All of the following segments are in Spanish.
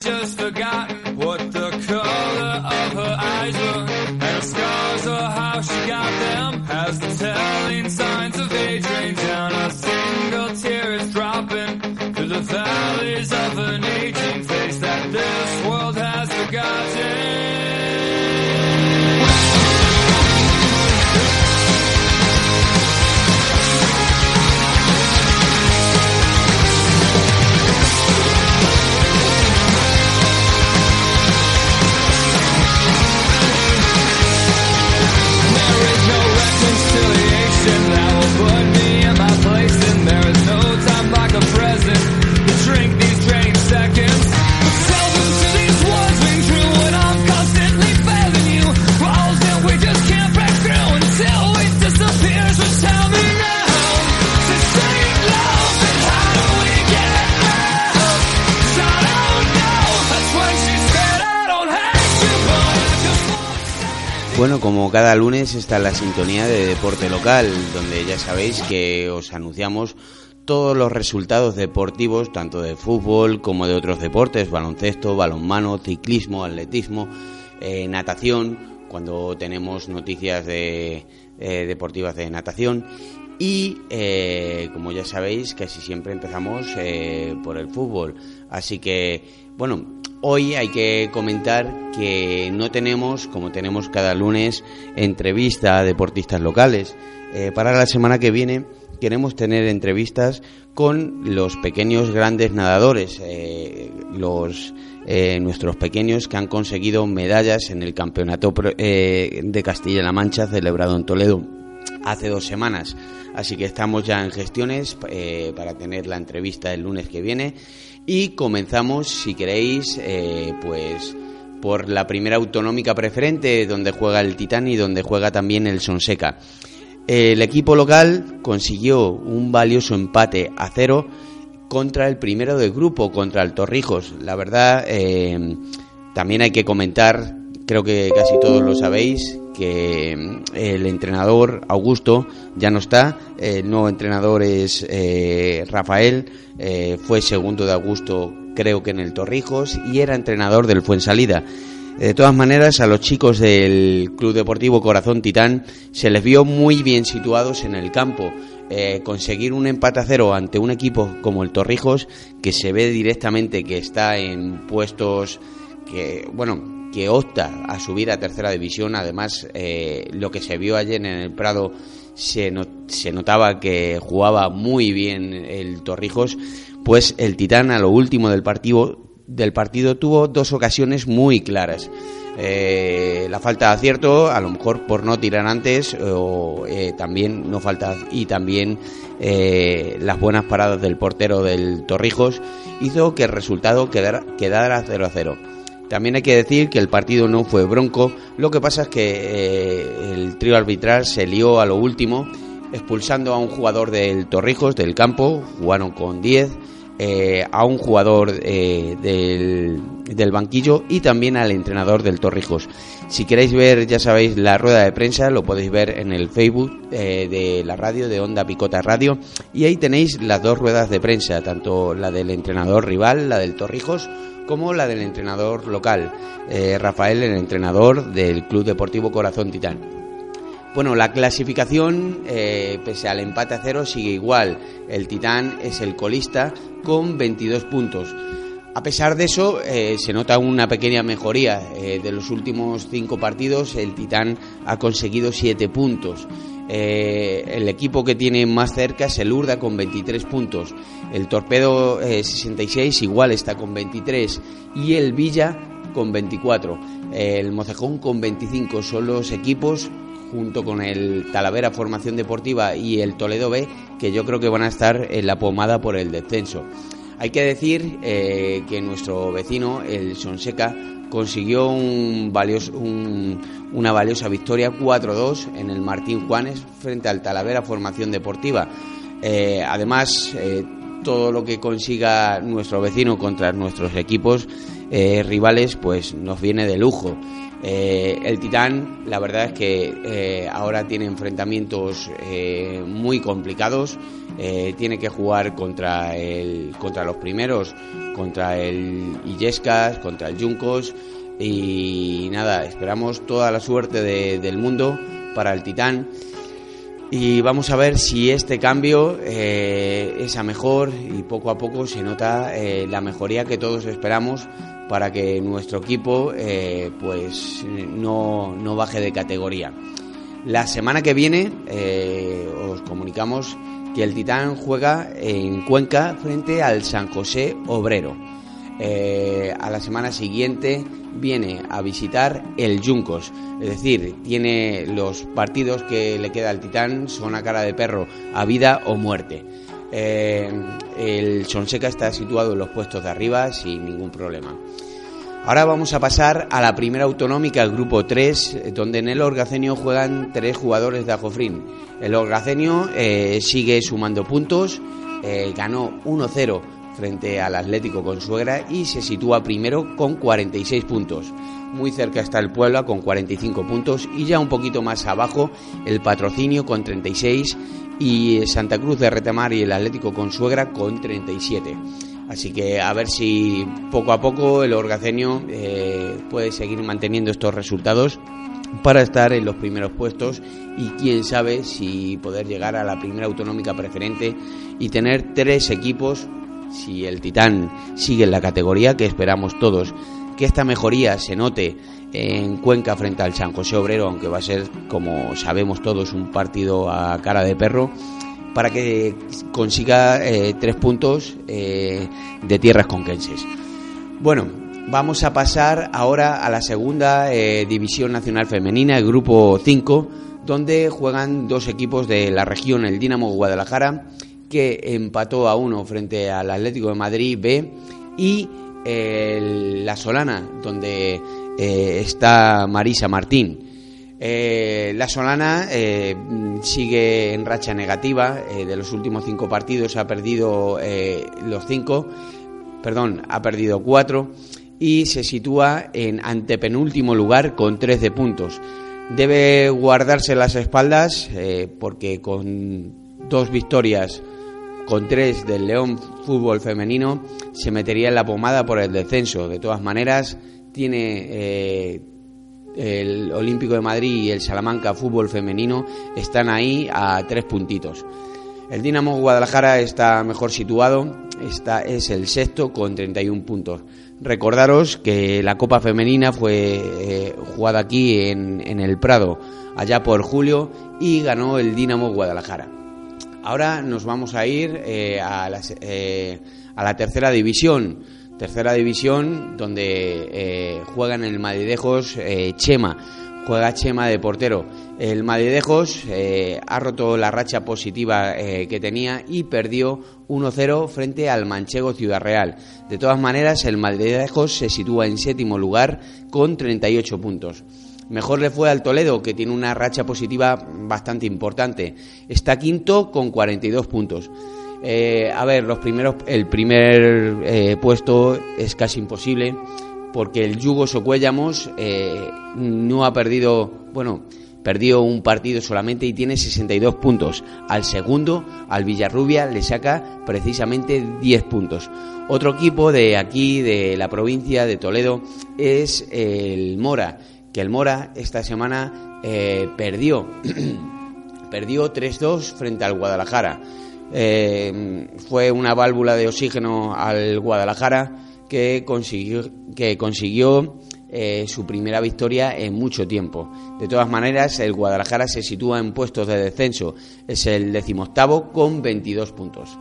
just forgotten. Cada lunes está la sintonía de Deporte Local, donde ya sabéis que os anunciamos todos los resultados deportivos, tanto de fútbol como de otros deportes, baloncesto, balonmano, ciclismo, atletismo, eh, natación, cuando tenemos noticias de, eh, deportivas de natación. Y eh, como ya sabéis, casi siempre empezamos por el fútbol. Así que, bueno, hoy hay que comentar que no tenemos, como tenemos cada lunes, entrevista a deportistas locales. Eh, para la semana que viene queremos tener entrevistas con los pequeños grandes nadadores, eh, los eh, nuestros pequeños que han conseguido medallas en el campeonato eh, de Castilla-La Mancha celebrado en Toledo hace dos semanas. Así que estamos ya en gestiones para tener la entrevista el lunes que viene y comenzamos, si queréis, eh, pues por la primera autonómica preferente donde juega el Titán y donde juega también el Sonseca. El equipo local consiguió un valioso empate a cero contra el primero del grupo, contra el Torrijos. La verdad, eh, también hay que comentar, creo que casi todos lo sabéis, que mm, el entrenador Augusto ya no está. El nuevo entrenador es eh, Rafael, eh, fue segundo de Augusto, creo que en el Torrijos, y era entrenador del Fuensalida. De todas maneras, a los chicos del Club Deportivo Corazón Titán se les vio muy bien situados en el campo. Eh, conseguir un empate a cero ante un equipo como el Torrijos, que se ve directamente que está en puestos que, bueno, que opta a subir a tercera división. Además, eh, lo que se vio ayer en el Prado se, no- se notaba que jugaba muy bien el Torrijos. Pues el Titán, a lo último del partido, del partido tuvo dos ocasiones muy claras. Eh, la falta de acierto, a lo mejor por no tirar antes, o eh, también no falta y también las buenas paradas del portero del Torrijos hizo que el resultado quedara, quedara 0 a 0. También hay que decir que el partido no fue bronco, lo que pasa es que eh, el trío arbitral se lió a lo último, expulsando a un jugador del Torrijos del campo, jugaron con 10, eh, a un jugador eh, del, del banquillo y también al entrenador del Torrijos. Si queréis ver, ya sabéis, la rueda de prensa, lo podéis ver en el Facebook de la radio, de Onda Picota Radio, y ahí tenéis las dos ruedas de prensa, tanto la del entrenador rival, la del Torrijos, como la del entrenador local, eh, Rafael, el entrenador del Club Deportivo Corazón Titán. Bueno, la clasificación, eh, pese al empate a cero, sigue igual. El Titán es el colista con 22 puntos. A pesar de eso, eh, se nota una pequeña mejoría. De los últimos cinco partidos, el Titán ha conseguido 7 puntos. Eh, el equipo que tiene más cerca es el Urda con 23 puntos. El Torpedo eh, 66 igual está con 23. Y el Villa con 24. El Mocejón con 25. Son los equipos junto con el Talavera Formación Deportiva y el Toledo B, que yo creo que van a estar en la pomada por el descenso. Hay que decir eh, que nuestro vecino, el Sonseca, consiguió un valioso, una valiosa victoria 4-2 en el Martín Juanes frente al Talavera Formación Deportiva. Eh, además, eh, todo lo que consiga nuestro vecino contra nuestros equipos rivales, pues nos viene de lujo. El Titán, la verdad es que ahora tiene enfrentamientos muy complicados. Eh, tiene que jugar contra, el, contra los primeros, contra el Illescas, contra el Juncos. Y nada, esperamos toda la suerte del mundo para el Titán. Y vamos a ver si este cambio eh, es a mejor y poco a poco se nota eh, la mejoría que todos esperamos para que nuestro equipo pues no, no, baje de categoría. La semana que viene os comunicamos que el Titán juega en Cuenca frente al San José Obrero. Eh, a la semana siguiente viene a visitar el Juncos, es decir, tiene los partidos que le queda al Titán son a cara de perro, a vida o muerte. Eh, el Sonseca está situado en los puestos de arriba sin ningún problema. Ahora vamos a pasar a la primera autonómica, el grupo 3, donde en el Orgacenio juegan tres jugadores de Ajofrín. El Orgacenio eh, sigue sumando puntos, eh, ganó 1-0 frente al Atlético Consuegra y se sitúa primero con 46 puntos. Muy cerca está el Puebla con 45 puntos y ya un poquito más abajo el Patrocinio con 36 y Santa Cruz de Retamar y el Atlético Consuegra con 37. Así que a ver si poco a poco el Orgacenio eh, puede seguir manteniendo estos resultados para estar en los primeros puestos y quién sabe si poder llegar a la primera autonómica preferente y tener tres equipos si el Titán sigue en la categoría que esperamos todos que esta mejoría se note en Cuenca frente al San José Obrero aunque va a ser como sabemos todos un partido a cara de perro para que consiga eh, tres puntos eh, de tierras conquenses. Bueno, vamos a pasar ahora a la segunda eh, división nacional femenina, el grupo 5, donde juegan dos equipos de la región, el Dinamo Guadalajara, que empató a uno frente al Atlético de Madrid B, y la Solana, donde está Marisa Martín. Eh, la Solana eh, sigue en racha negativa. Eh, de los últimos cinco partidos ha perdido los cinco, perdón, ha perdido cuatro y se sitúa en antepenúltimo lugar con 13 puntos. Debe guardarse las espaldas porque con dos victorias con tres del León Fútbol Femenino se metería en la pomada por el descenso. De todas maneras, tiene el Olímpico de Madrid y el Salamanca Fútbol Femenino están ahí a tres puntitos. El Dinamo Guadalajara está mejor situado, está, es el sexto con 31 puntos. Recordaros que la Copa Femenina fue eh, jugada aquí en, el Prado allá por julio y ganó el Dinamo Guadalajara. Ahora nos vamos a ir eh, a, eh, a la tercera división tercera división donde eh, juegan el Madridejos eh, Chema, juega Chema de portero. El Madridejos eh, ha roto la racha positiva que tenía y perdió 1-0 frente al Manchego Ciudad Real. De todas maneras, el Madridejos se sitúa en séptimo lugar con 38 puntos. Mejor le fue al Toledo, que tiene una racha positiva bastante importante. Está quinto con 42 puntos. Eh, a ver, los primeros, el primer eh, puesto es casi imposible porque el Yugo Socuellamos eh, no ha perdido, bueno, perdió un partido solamente y tiene 62 puntos. Al segundo, al Villarrubia, le saca precisamente 10 puntos. Otro equipo de aquí, de la provincia de Toledo, es el Mora, que el Mora esta semana perdió, perdió 3-2 frente al Guadalajara. Eh, fue una válvula de oxígeno al Guadalajara que consiguió, que consiguió eh, su primera victoria en mucho tiempo. De todas maneras, el Guadalajara se sitúa en puestos de descenso. Es el decimoctavo con 22 puntos.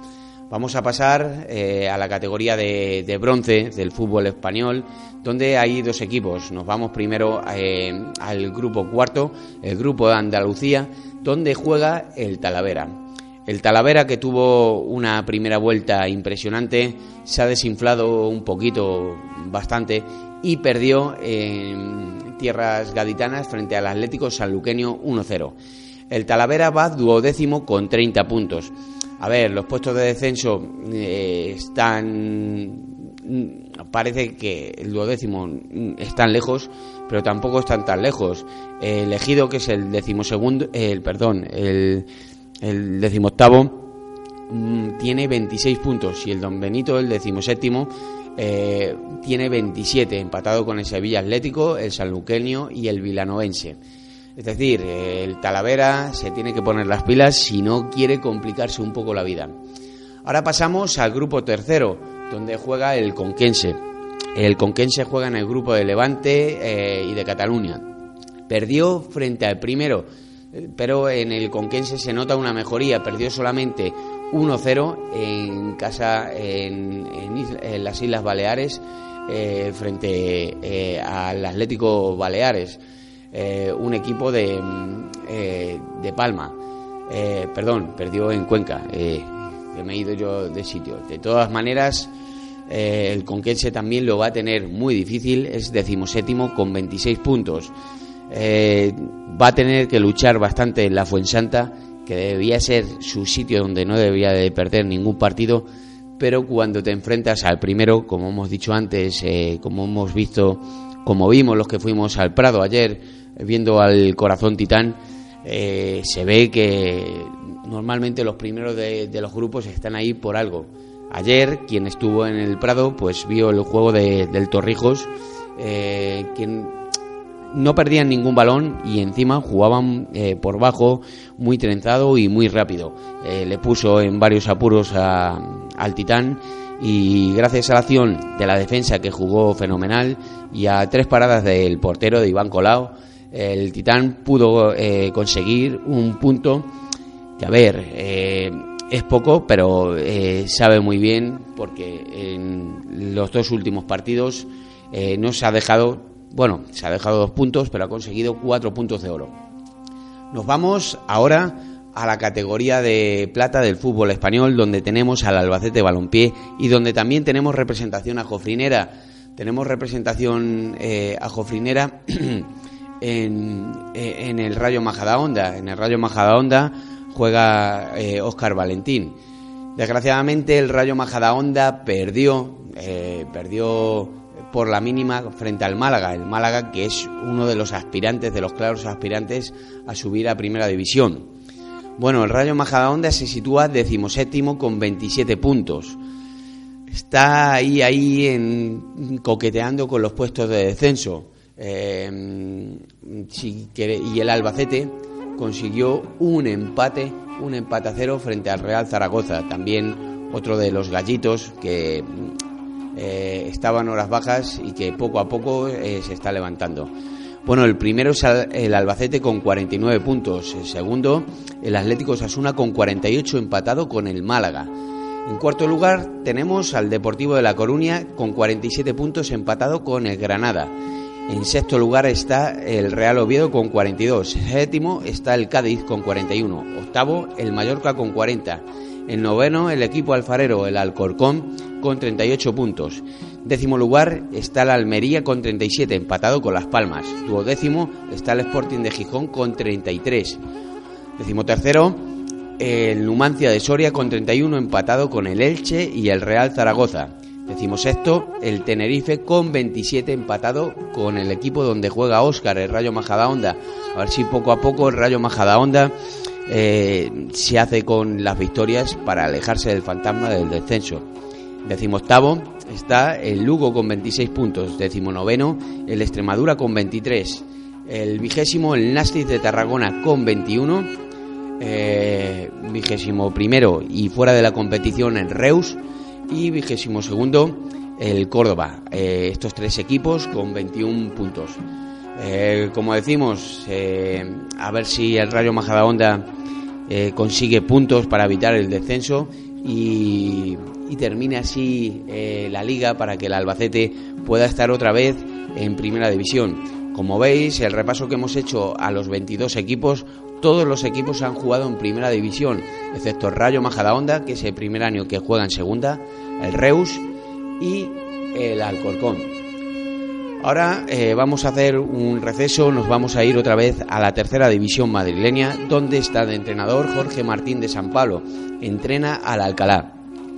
Vamos a pasar eh, a la categoría de, de, bronce del fútbol español, donde hay dos equipos. Nos vamos primero al grupo cuarto, el grupo de Andalucía, donde juega el Talavera. El Talavera, que tuvo una primera vuelta impresionante, se ha desinflado un poquito, bastante, y perdió en tierras gaditanas frente al Atlético Sanluqueño 1-0. El Talavera va duodécimo con 30 puntos. A ver, los puestos de descenso eh, están. Parece que el duodécimo están lejos, pero tampoco están tan lejos. El elegido, que es el decimosegundo, el perdón, el el decimoctavo, mm, tiene 26 puntos y el Don Benito, el decimoséptimo, eh, tiene 27, empatado con el Sevilla Atlético, el Sanluqueño y el Vilanovense. Es decir, el Talavera se tiene que poner las pilas si no quiere complicarse un poco la vida. Ahora pasamos al grupo tercero, donde juega el Conquense. El Conquense juega en el grupo de Levante eh, y de Cataluña. Perdió frente al primero, pero en el Conquense se nota una mejoría. Perdió solamente 1-0 en casa en, las Islas Baleares eh, frente eh, al Atlético Baleares, eh, un equipo de, de Palma. perdón, perdió en Cuenca. que me he ido yo de sitio. De todas maneras, el Conquense también lo va a tener muy difícil. Es decimoséptimo con 26 puntos. Eh, va a tener que luchar bastante en la Fuensanta, que debía ser su sitio donde no debía de perder ningún partido, pero cuando te enfrentas al primero, como hemos dicho antes, eh, como hemos visto, como vimos los que fuimos al Prado ayer, viendo al Corazón Titán, eh, se ve que normalmente los primeros de, los grupos están ahí por algo. Ayer, quien estuvo en el Prado, pues vio el juego del Torrijos, no perdían ningún balón y encima jugaban eh, por bajo muy trenzado y muy rápido. Eh, le puso en varios apuros al Titán y gracias a la acción de la defensa que jugó fenomenal y a tres paradas del portero de Iván Colao, el Titán pudo eh, conseguir un punto que, a ver, es poco, pero sabe muy bien porque en los dos últimos partidos no se ha dejado bueno, se ha dejado dos puntos, pero ha conseguido cuatro puntos de oro. Nos vamos ahora a la categoría de plata del fútbol español, donde tenemos al Albacete Balompié y donde también tenemos representación a Jofrinera. Tenemos representación eh, a Jofrinera en, eh, en, el Rayo Majadahonda. En el Rayo Majadahonda juega Óscar eh, Valentín. Desgraciadamente el Rayo Majadahonda perdió, perdió por la mínima frente al Málaga. El Málaga que es uno de los aspirantes, de los claros aspirantes a subir a Primera División. Bueno, el Rayo Majadahonda se sitúa decimoséptimo con 27 puntos. Está ahí, ahí en, coqueteando con los puestos de descenso. Eh, y el Albacete consiguió un empate, un empate a cero frente al Real Zaragoza. También otro de los gallitos que eh, estaban horas bajas y que poco a poco eh, se está levantando. Bueno, el primero es el Albacete con 49 puntos, el segundo el Atlético Sasuna con 48 empatado con el Málaga. En cuarto lugar tenemos al Deportivo de La Coruña con 47 puntos empatado con el Granada. En sexto lugar está el Real Oviedo con 42. Séptimo está el Cádiz con 41. Octavo el Mallorca con 40. En noveno el equipo alfarero, el Alcorcón, con 38 puntos. Décimo lugar está la Almería con 37, empatado con Las Palmas. Duodécimo está el Sporting de Gijón con 33. Décimo tercero, el Numancia de Soria con 31, empatado con el Elche y el Real Zaragoza. Decimo sexto, el Tenerife con 27, empatado con el equipo donde juega Óscar, el Rayo Majadahonda. A ver si poco a poco el Rayo Majadahonda eh, se hace con las victorias para alejarse del fantasma del descenso. Decimoctavo está el Lugo con 26 puntos. Decimonoveno el Extremadura con 23. El vigésimo el Nastic de Tarragona con 21. Eh, vigésimo primero y fuera de la competición el Reus. Y vigésimo segundo el Córdoba. Eh, estos tres equipos con 21 puntos. Eh, como decimos, a ver si el Rayo Majadahonda consigue puntos para evitar el descenso y, termine así eh, la liga para que el Albacete pueda estar otra vez en primera división. Como veis, el repaso que hemos hecho a los 22 equipos todos los equipos han jugado en primera división, excepto el Rayo Majadahonda, que es el primer año que juega en segunda, el Reus y el Alcorcón. Ahora eh, vamos a hacer un receso, nos vamos a ir otra vez a la tercera división madrileña, donde está de entrenador Jorge Martín de San Pablo. Entrena al Alcalá.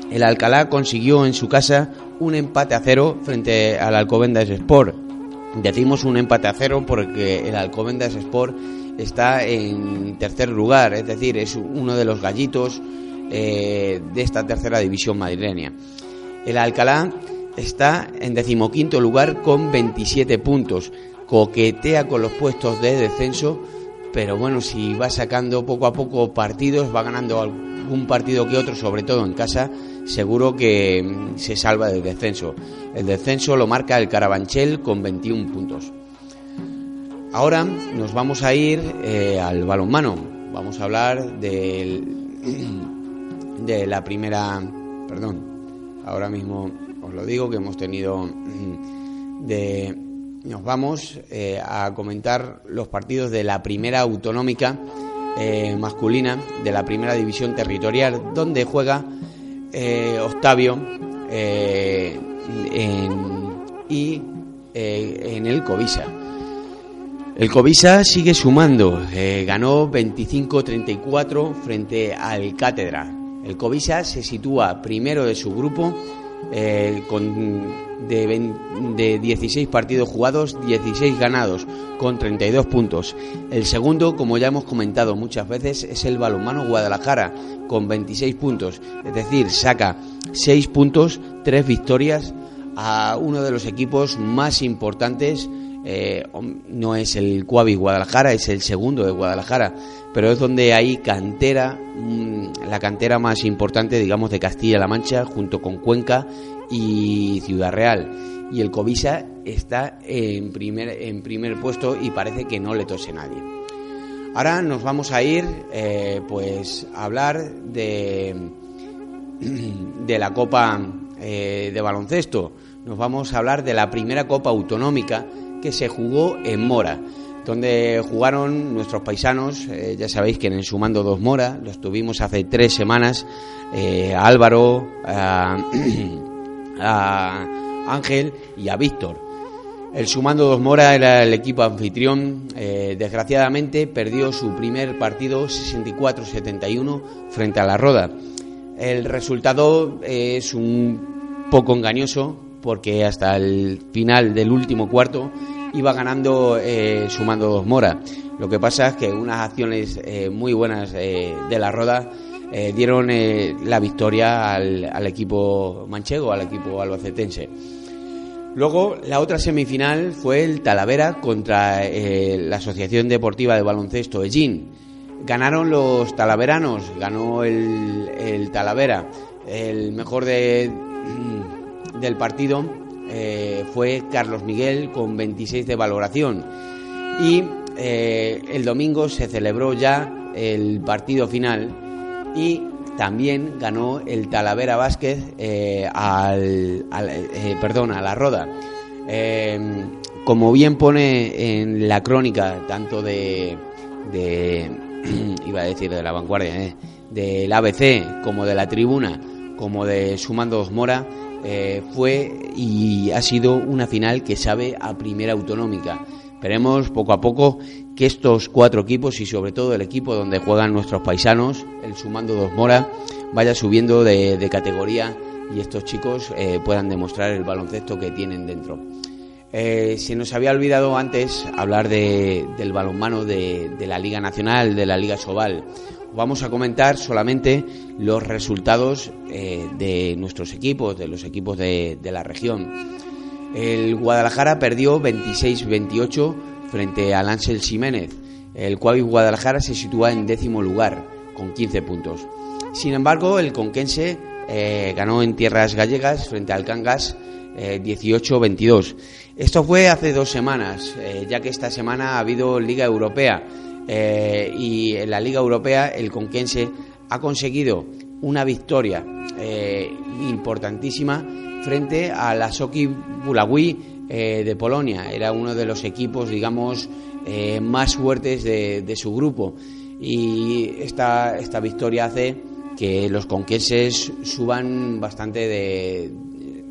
El Alcalá consiguió en su casa un empate a cero frente al Alcobendas Sport. Decimos un empate a cero porque el Alcobendas Sport está en tercer lugar, es decir, es uno de los gallitos eh, de esta tercera división madrileña. El Alcalá está en decimoquinto lugar con 27 puntos, coquetea con los puestos de descenso, pero bueno, si va sacando poco a poco partidos, va ganando algún partido que otro, sobre todo en casa, seguro que mm, se salva del descenso. El descenso lo marca el Carabanchel con 21 puntos. Ahora nos vamos a ir eh, al balonmano. Vamos a hablar de la primera, perdón, ahora mismo os lo digo que hemos tenido de nos vamos eh, a comentar los partidos de la primera autonómica eh, masculina de la primera división territorial donde juega Octavio y en el Covisa. El Covisa sigue sumando, eh, ganó 25-34 frente al Cátedra. El Covisa se sitúa primero de su grupo eh, con de, 16 partidos jugados, 16 ganados, con 32 puntos. El segundo, como ya hemos comentado muchas veces, es el balonmano Guadalajara, con 26 puntos. Es decir, saca 6 puntos, 3 victorias a uno de los equipos más importantes eh, no es el Cuavi Guadalajara, es el segundo de Guadalajara, pero es donde hay cantera, mm, la cantera más importante, digamos, de Castilla-La Mancha, junto con Cuenca y Ciudad Real. Y el Covisa está en primer, en primer puesto y parece que no le tose nadie. Ahora nos vamos a ir, eh, pues, a hablar de, de la Copa eh, de Baloncesto. Nos vamos a hablar de la primera Copa Autonómica que se jugó en Mora, donde jugaron nuestros paisanos, eh, ya sabéis que en el Sumando dos Mora, los tuvimos hace tres semanas, eh, a Álvaro, a, Ángel y a Víctor. El Sumando dos Mora era el equipo anfitrión, eh, desgraciadamente perdió su primer partido 64-71 frente a la Roda. El resultado es un poco engañoso porque hasta el final del último cuarto iba ganando eh, sumando dos Mora. Lo que pasa es que unas acciones eh, muy buenas eh, de la Roda dieron la victoria al, al, equipo manchego, al equipo albacetense. Luego, la otra semifinal fue el Talavera contra la Asociación Deportiva de Baloncesto Ellín. Ganaron los talaveranos, ganó el, el Talavera. El mejor de del partido eh, fue Carlos Miguel con 26 de valoración. Y eh, el domingo se celebró ya el partido final y también ganó el Talavera Vázquez eh, al, perdón, a la Roda. como bien pone en la crónica, tanto de, iba a decir de la vanguardia, del ABC, como de la tribuna, como de Sumandos Mora, eh, fue y ha sido una final que sabe a primera autonómica. Esperemos poco a poco que estos cuatro equipos y sobre todo el equipo donde juegan nuestros paisanos, el Sumando Dos Mora, vaya subiendo de, categoría y estos chicos eh, puedan demostrar el baloncesto que tienen dentro. Eh, se nos había olvidado antes hablar del balonmano de, de, la Liga Nacional, de la Liga Sobal vamos a comentar solamente los resultados eh, de nuestros equipos, de los equipos de, la región. El Guadalajara perdió 26-28 frente al Ángel Jiménez, el cual Guadalajara se sitúa en décimo lugar con 15 puntos. Sin embargo, el Conquense eh, ganó en tierras gallegas frente al Cangas 18-22. Eh, Esto fue hace dos semanas, ya que esta semana ha habido Liga Europea eh, y en la Liga Europea el Conquense ha conseguido una victoria eh, importantísima frente a la Soki Bulawi eh, de Polonia. Era uno de los equipos, digamos, más fuertes de, su grupo. y esta, esta victoria hace que los conquenses suban bastante de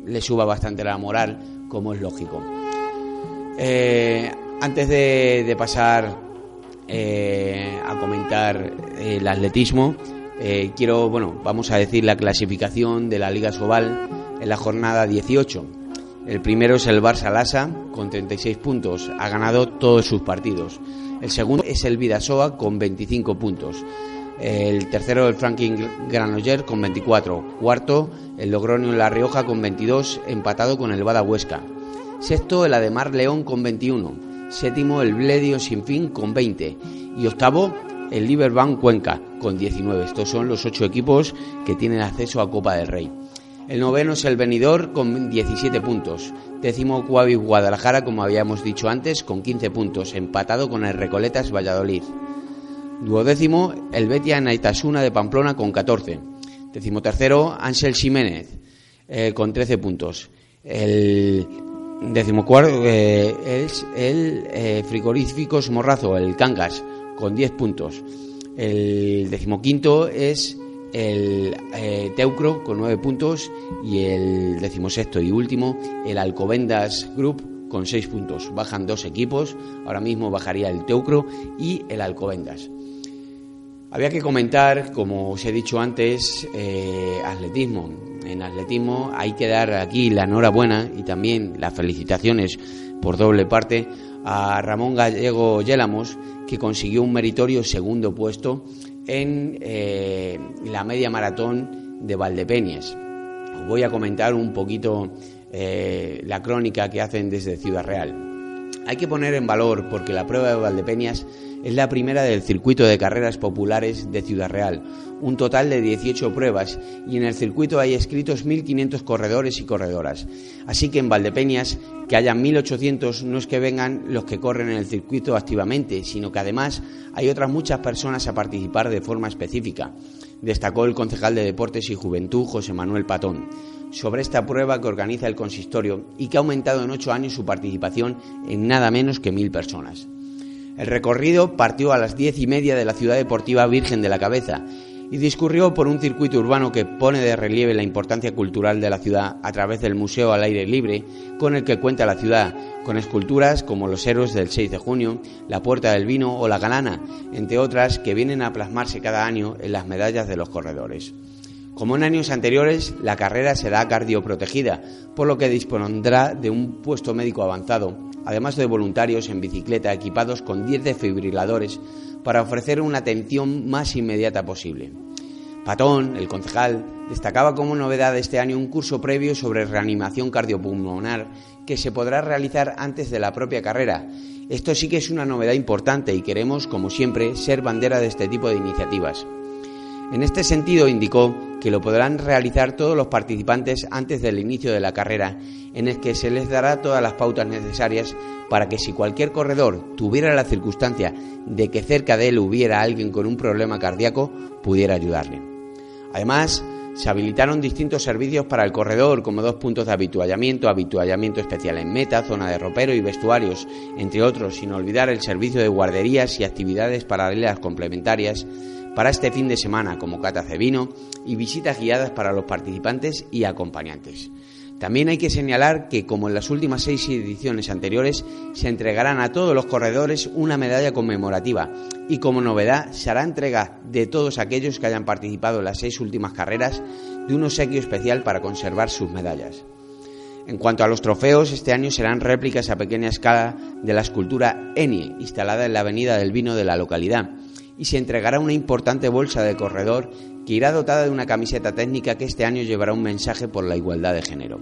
le suba bastante la moral como es lógico antes de, pasar eh, a comentar el atletismo eh, quiero bueno vamos a decir la clasificación de la Liga Sobal en la jornada 18 el primero es el Barça Lasa con 36 puntos ha ganado todos sus partidos el segundo es el Vidasoa con 25 puntos. El tercero, el Franklin Granoller con 24. Cuarto, el Logroño La Rioja con 22, empatado con el Bada Huesca. Sexto, el Ademar León con 21. Séptimo, el Bledio Sinfín con 20. Y octavo, el Liberbank Cuenca con 19. Estos son los ocho equipos que tienen acceso a Copa del Rey. El noveno es el Venidor con 17 puntos. Décimo Cuavi Guadalajara, como habíamos dicho antes, con 15 puntos, empatado con el Recoletas Valladolid. Duodécimo el Betia Naitasuna de Pamplona con 14. Décimo tercero Ángel Jiménez eh, con 13 puntos. El décimo cuarto eh, es el eh, Frigoríficos Morrazo, el Cangas, con 10 puntos. El decimoquinto es el eh, Teucro con nueve puntos y el decimosexto y último, el Alcobendas Group con seis puntos. Bajan dos equipos, ahora mismo bajaría el Teucro y el Alcobendas. Había que comentar, como os he dicho antes, eh, atletismo. En atletismo hay que dar aquí la enhorabuena y también las felicitaciones por doble parte a Ramón Gallego Yélamos, que consiguió un meritorio segundo puesto en eh, la media maratón de Valdepeñas. Os voy a comentar un poquito eh, la crónica que hacen desde Ciudad Real. Hay que poner en valor porque la prueba de Valdepeñas es la primera del circuito de carreras populares de Ciudad Real, un total de 18 pruebas y en el circuito hay escritos 1.500 corredores y corredoras. Así que en Valdepeñas, que haya 1.800 no es que vengan los que corren en el circuito activamente, sino que además hay otras muchas personas a participar de forma específica, destacó el concejal de Deportes y Juventud José Manuel Patón sobre esta prueba que organiza el consistorio y que ha aumentado en ocho años su participación en nada menos que mil personas. El recorrido partió a las diez y media de la ciudad deportiva Virgen de la Cabeza y discurrió por un circuito urbano que pone de relieve la importancia cultural de la ciudad a través del Museo al Aire Libre con el que cuenta la ciudad, con esculturas como los héroes del 6 de junio, la Puerta del Vino o la Galana, entre otras que vienen a plasmarse cada año en las medallas de los corredores. Como en años anteriores, la carrera será cardioprotegida, por lo que dispondrá de un puesto médico avanzado, además de voluntarios en bicicleta equipados con 10 defibriladores para ofrecer una atención más inmediata posible. Patón, el concejal, destacaba como novedad de este año un curso previo sobre reanimación cardiopulmonar que se podrá realizar antes de la propia carrera. Esto sí que es una novedad importante y queremos, como siempre, ser bandera de este tipo de iniciativas. En este sentido, indicó que lo podrán realizar todos los participantes antes del inicio de la carrera, en el que se les dará todas las pautas necesarias para que si cualquier corredor tuviera la circunstancia de que cerca de él hubiera alguien con un problema cardíaco, pudiera ayudarle. Además, se habilitaron distintos servicios para el corredor, como dos puntos de habituallamiento, habituallamiento especial en meta, zona de ropero y vestuarios, entre otros, sin olvidar el servicio de guarderías y actividades paralelas complementarias para este fin de semana, como catas de y visitas guiadas para los participantes y acompañantes. También hay que señalar que, como en las últimas seis ediciones anteriores, se entregarán a todos los corredores una medalla conmemorativa y, como novedad, se hará entrega de todos aquellos que hayan participado en las seis últimas carreras de un obsequio especial para conservar sus medallas. En cuanto a los trofeos, este año serán réplicas a pequeña escala de la escultura Enie, instalada en la Avenida del Vino de la localidad, y se entregará una importante bolsa de corredor que irá dotada de una camiseta técnica que este año llevará un mensaje por la igualdad de género.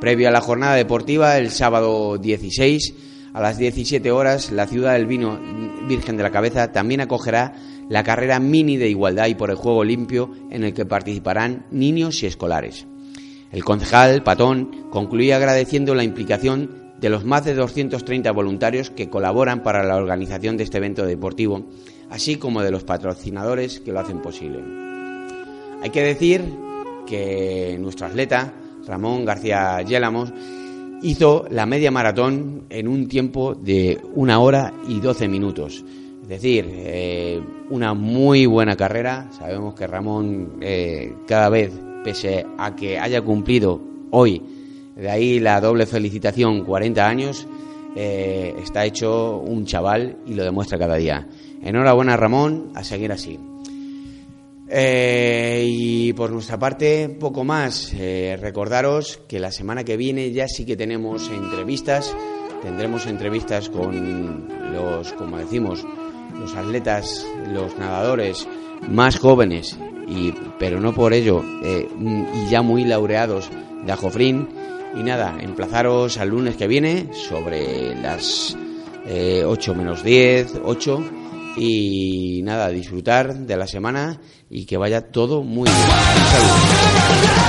Previo a la jornada deportiva, el sábado 16, a las 17 horas, la ciudad del vino Virgen de la Cabeza también acogerá la carrera mini de igualdad y por el juego limpio en el que participarán niños y escolares. El concejal Patón concluía agradeciendo la implicación de los más de 230 voluntarios que colaboran para la organización de este evento deportivo así como de los patrocinadores que lo hacen posible. Hay que decir que nuestro atleta, Ramón García Yélamos, hizo la media maratón en un tiempo de una hora y doce minutos. Es Es decir, eh, una muy buena carrera. Sabemos que Ramón eh, cada vez, pese a que haya cumplido hoy, de ahí la doble felicitación, 40 años, eh, está hecho un chaval y lo demuestra cada día. Enhorabuena Ramón, a seguir así. Eh, y por nuestra parte, poco más. Eh, recordaros que la semana que viene ya sí que tenemos entrevistas. Tendremos entrevistas con los, como decimos, los atletas, los nadadores más jóvenes, y, pero no por ello, eh, y ya muy laureados de Ajofrín. Y nada, emplazaros al lunes que viene sobre las 8 menos 10, 8 y nada, disfrutar de la semana y que vaya todo muy bien.